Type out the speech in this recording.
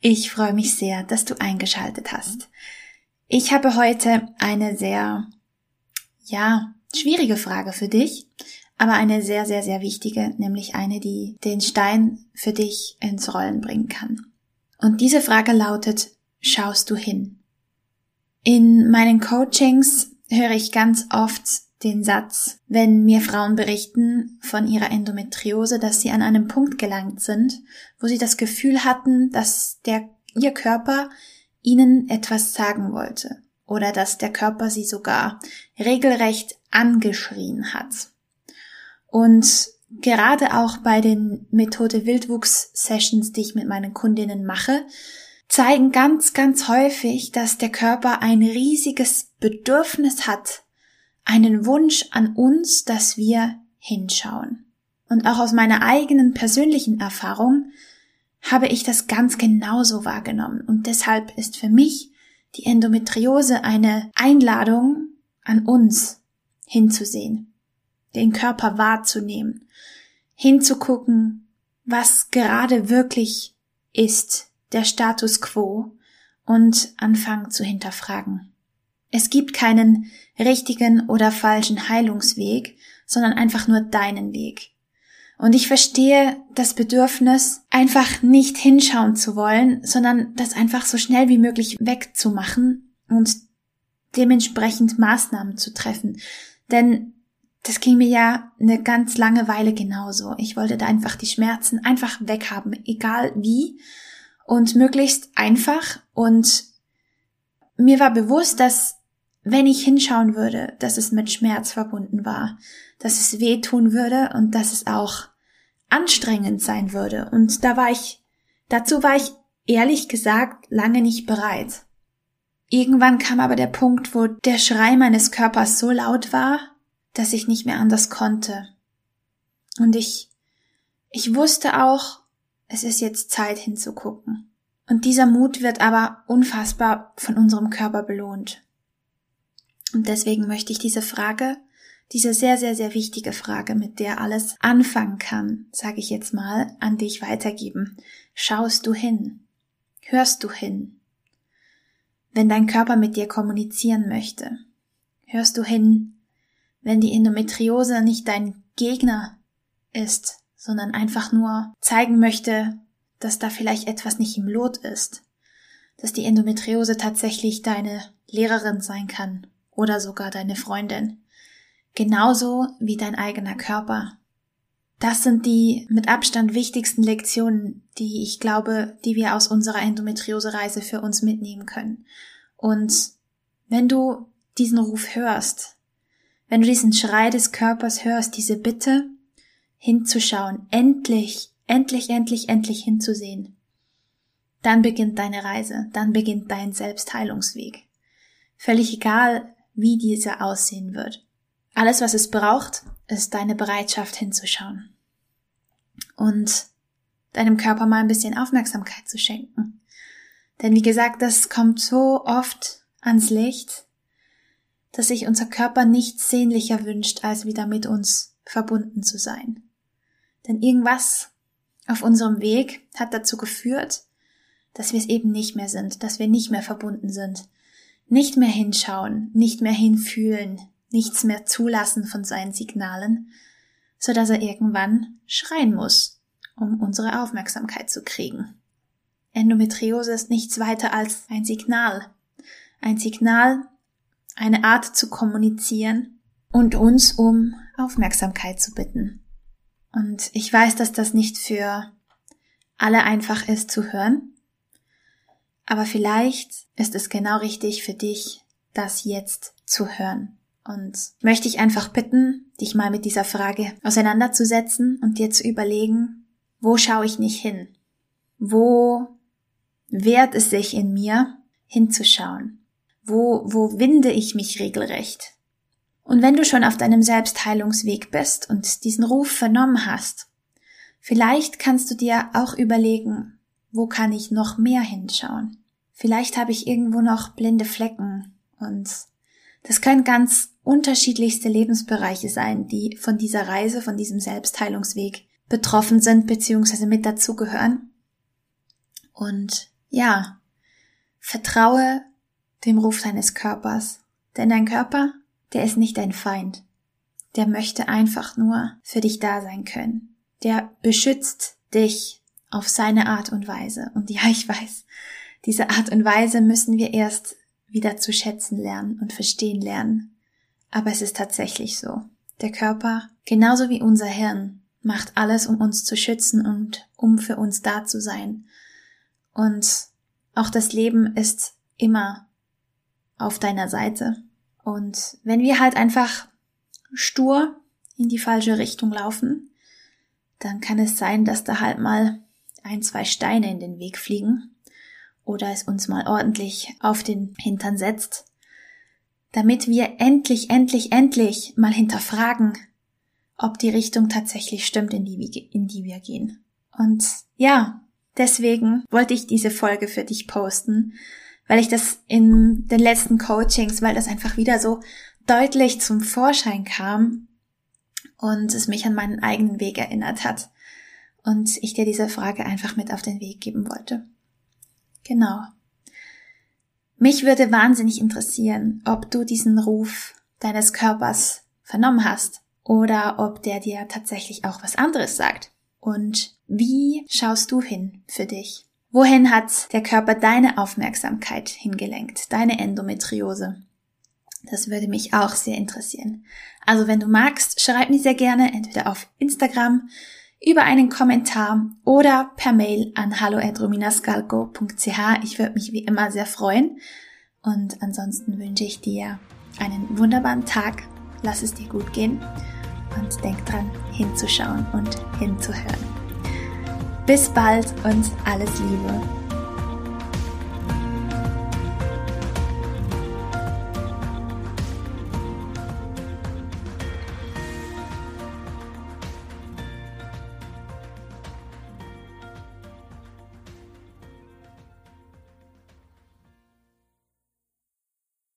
Ich freue mich sehr, dass du eingeschaltet hast. Ich habe heute eine sehr, ja, schwierige Frage für dich, aber eine sehr, sehr, sehr wichtige, nämlich eine, die den Stein für dich ins Rollen bringen kann. Und diese Frage lautet, schaust du hin? In meinen Coachings höre ich ganz oft den Satz, wenn mir Frauen berichten von ihrer Endometriose, dass sie an einem Punkt gelangt sind, wo sie das Gefühl hatten, dass der, ihr Körper ihnen etwas sagen wollte oder dass der Körper sie sogar regelrecht angeschrien hat. Und gerade auch bei den Methode Wildwuchs Sessions, die ich mit meinen Kundinnen mache, zeigen ganz, ganz häufig, dass der Körper ein riesiges Bedürfnis hat, einen Wunsch an uns, dass wir hinschauen. Und auch aus meiner eigenen persönlichen Erfahrung habe ich das ganz genauso wahrgenommen. Und deshalb ist für mich die Endometriose eine Einladung an uns hinzusehen, den Körper wahrzunehmen, hinzugucken, was gerade wirklich ist, der Status quo und anfangen zu hinterfragen. Es gibt keinen richtigen oder falschen Heilungsweg, sondern einfach nur deinen Weg. Und ich verstehe das Bedürfnis, einfach nicht hinschauen zu wollen, sondern das einfach so schnell wie möglich wegzumachen und dementsprechend Maßnahmen zu treffen. Denn das ging mir ja eine ganz lange Weile genauso. Ich wollte da einfach die Schmerzen einfach weghaben, egal wie und möglichst einfach. Und mir war bewusst, dass wenn ich hinschauen würde, dass es mit Schmerz verbunden war, dass es wehtun würde und dass es auch anstrengend sein würde. Und da war ich, dazu war ich ehrlich gesagt lange nicht bereit. Irgendwann kam aber der Punkt, wo der Schrei meines Körpers so laut war, dass ich nicht mehr anders konnte. Und ich, ich wusste auch, es ist jetzt Zeit hinzugucken. Und dieser Mut wird aber unfassbar von unserem Körper belohnt. Und deswegen möchte ich diese Frage, diese sehr, sehr, sehr wichtige Frage, mit der alles anfangen kann, sage ich jetzt mal, an dich weitergeben. Schaust du hin? Hörst du hin? Wenn dein Körper mit dir kommunizieren möchte, hörst du hin, wenn die Endometriose nicht dein Gegner ist, sondern einfach nur zeigen möchte, dass da vielleicht etwas nicht im Lot ist, dass die Endometriose tatsächlich deine Lehrerin sein kann oder sogar deine Freundin. Genauso wie dein eigener Körper. Das sind die mit Abstand wichtigsten Lektionen, die ich glaube, die wir aus unserer Endometriose-Reise für uns mitnehmen können. Und wenn du diesen Ruf hörst, wenn du diesen Schrei des Körpers hörst, diese Bitte, hinzuschauen, endlich, endlich, endlich, endlich hinzusehen, dann beginnt deine Reise, dann beginnt dein Selbstheilungsweg. Völlig egal, wie dieser aussehen wird. Alles, was es braucht, ist deine Bereitschaft hinzuschauen und deinem Körper mal ein bisschen Aufmerksamkeit zu schenken. Denn wie gesagt, das kommt so oft ans Licht, dass sich unser Körper nichts sehnlicher wünscht, als wieder mit uns verbunden zu sein. Denn irgendwas auf unserem Weg hat dazu geführt, dass wir es eben nicht mehr sind, dass wir nicht mehr verbunden sind, nicht mehr hinschauen, nicht mehr hinfühlen, nichts mehr zulassen von seinen Signalen, so dass er irgendwann schreien muss, um unsere Aufmerksamkeit zu kriegen. Endometriose ist nichts weiter als ein Signal. Ein Signal, eine Art zu kommunizieren und uns um Aufmerksamkeit zu bitten. Und ich weiß, dass das nicht für alle einfach ist zu hören, aber vielleicht ist es genau richtig für dich, das jetzt zu hören. Und möchte ich einfach bitten, dich mal mit dieser Frage auseinanderzusetzen und dir zu überlegen, wo schaue ich nicht hin? Wo wehrt es sich in mir, hinzuschauen? Wo, wo winde ich mich regelrecht? Und wenn du schon auf deinem Selbstheilungsweg bist und diesen Ruf vernommen hast, vielleicht kannst du dir auch überlegen, wo kann ich noch mehr hinschauen? Vielleicht habe ich irgendwo noch blinde Flecken und das können ganz unterschiedlichste Lebensbereiche sein, die von dieser Reise, von diesem Selbstheilungsweg betroffen sind bzw. mit dazugehören. Und ja, vertraue dem Ruf deines Körpers, denn dein Körper, der ist nicht dein Feind. Der möchte einfach nur für dich da sein können. Der beschützt dich auf seine Art und Weise. Und ja, ich weiß, diese Art und Weise müssen wir erst wieder zu schätzen lernen und verstehen lernen. Aber es ist tatsächlich so. Der Körper, genauso wie unser Hirn, macht alles, um uns zu schützen und um für uns da zu sein. Und auch das Leben ist immer auf deiner Seite. Und wenn wir halt einfach stur in die falsche Richtung laufen, dann kann es sein, dass da halt mal ein, zwei Steine in den Weg fliegen oder es uns mal ordentlich auf den Hintern setzt, damit wir endlich, endlich, endlich mal hinterfragen, ob die Richtung tatsächlich stimmt, in die, in die wir gehen. Und ja, deswegen wollte ich diese Folge für dich posten, weil ich das in den letzten Coachings, weil das einfach wieder so deutlich zum Vorschein kam und es mich an meinen eigenen Weg erinnert hat und ich dir diese Frage einfach mit auf den Weg geben wollte. Genau. Mich würde wahnsinnig interessieren, ob du diesen Ruf deines Körpers vernommen hast oder ob der dir tatsächlich auch was anderes sagt. Und wie schaust du hin für dich? Wohin hat der Körper deine Aufmerksamkeit hingelenkt, deine Endometriose? Das würde mich auch sehr interessieren. Also wenn du magst, schreib mir sehr gerne entweder auf Instagram über einen Kommentar oder per Mail an hallo@rominascalco.ch. Ich würde mich wie immer sehr freuen. Und ansonsten wünsche ich dir einen wunderbaren Tag. Lass es dir gut gehen und denk dran, hinzuschauen und hinzuhören. Bis bald und alles Liebe.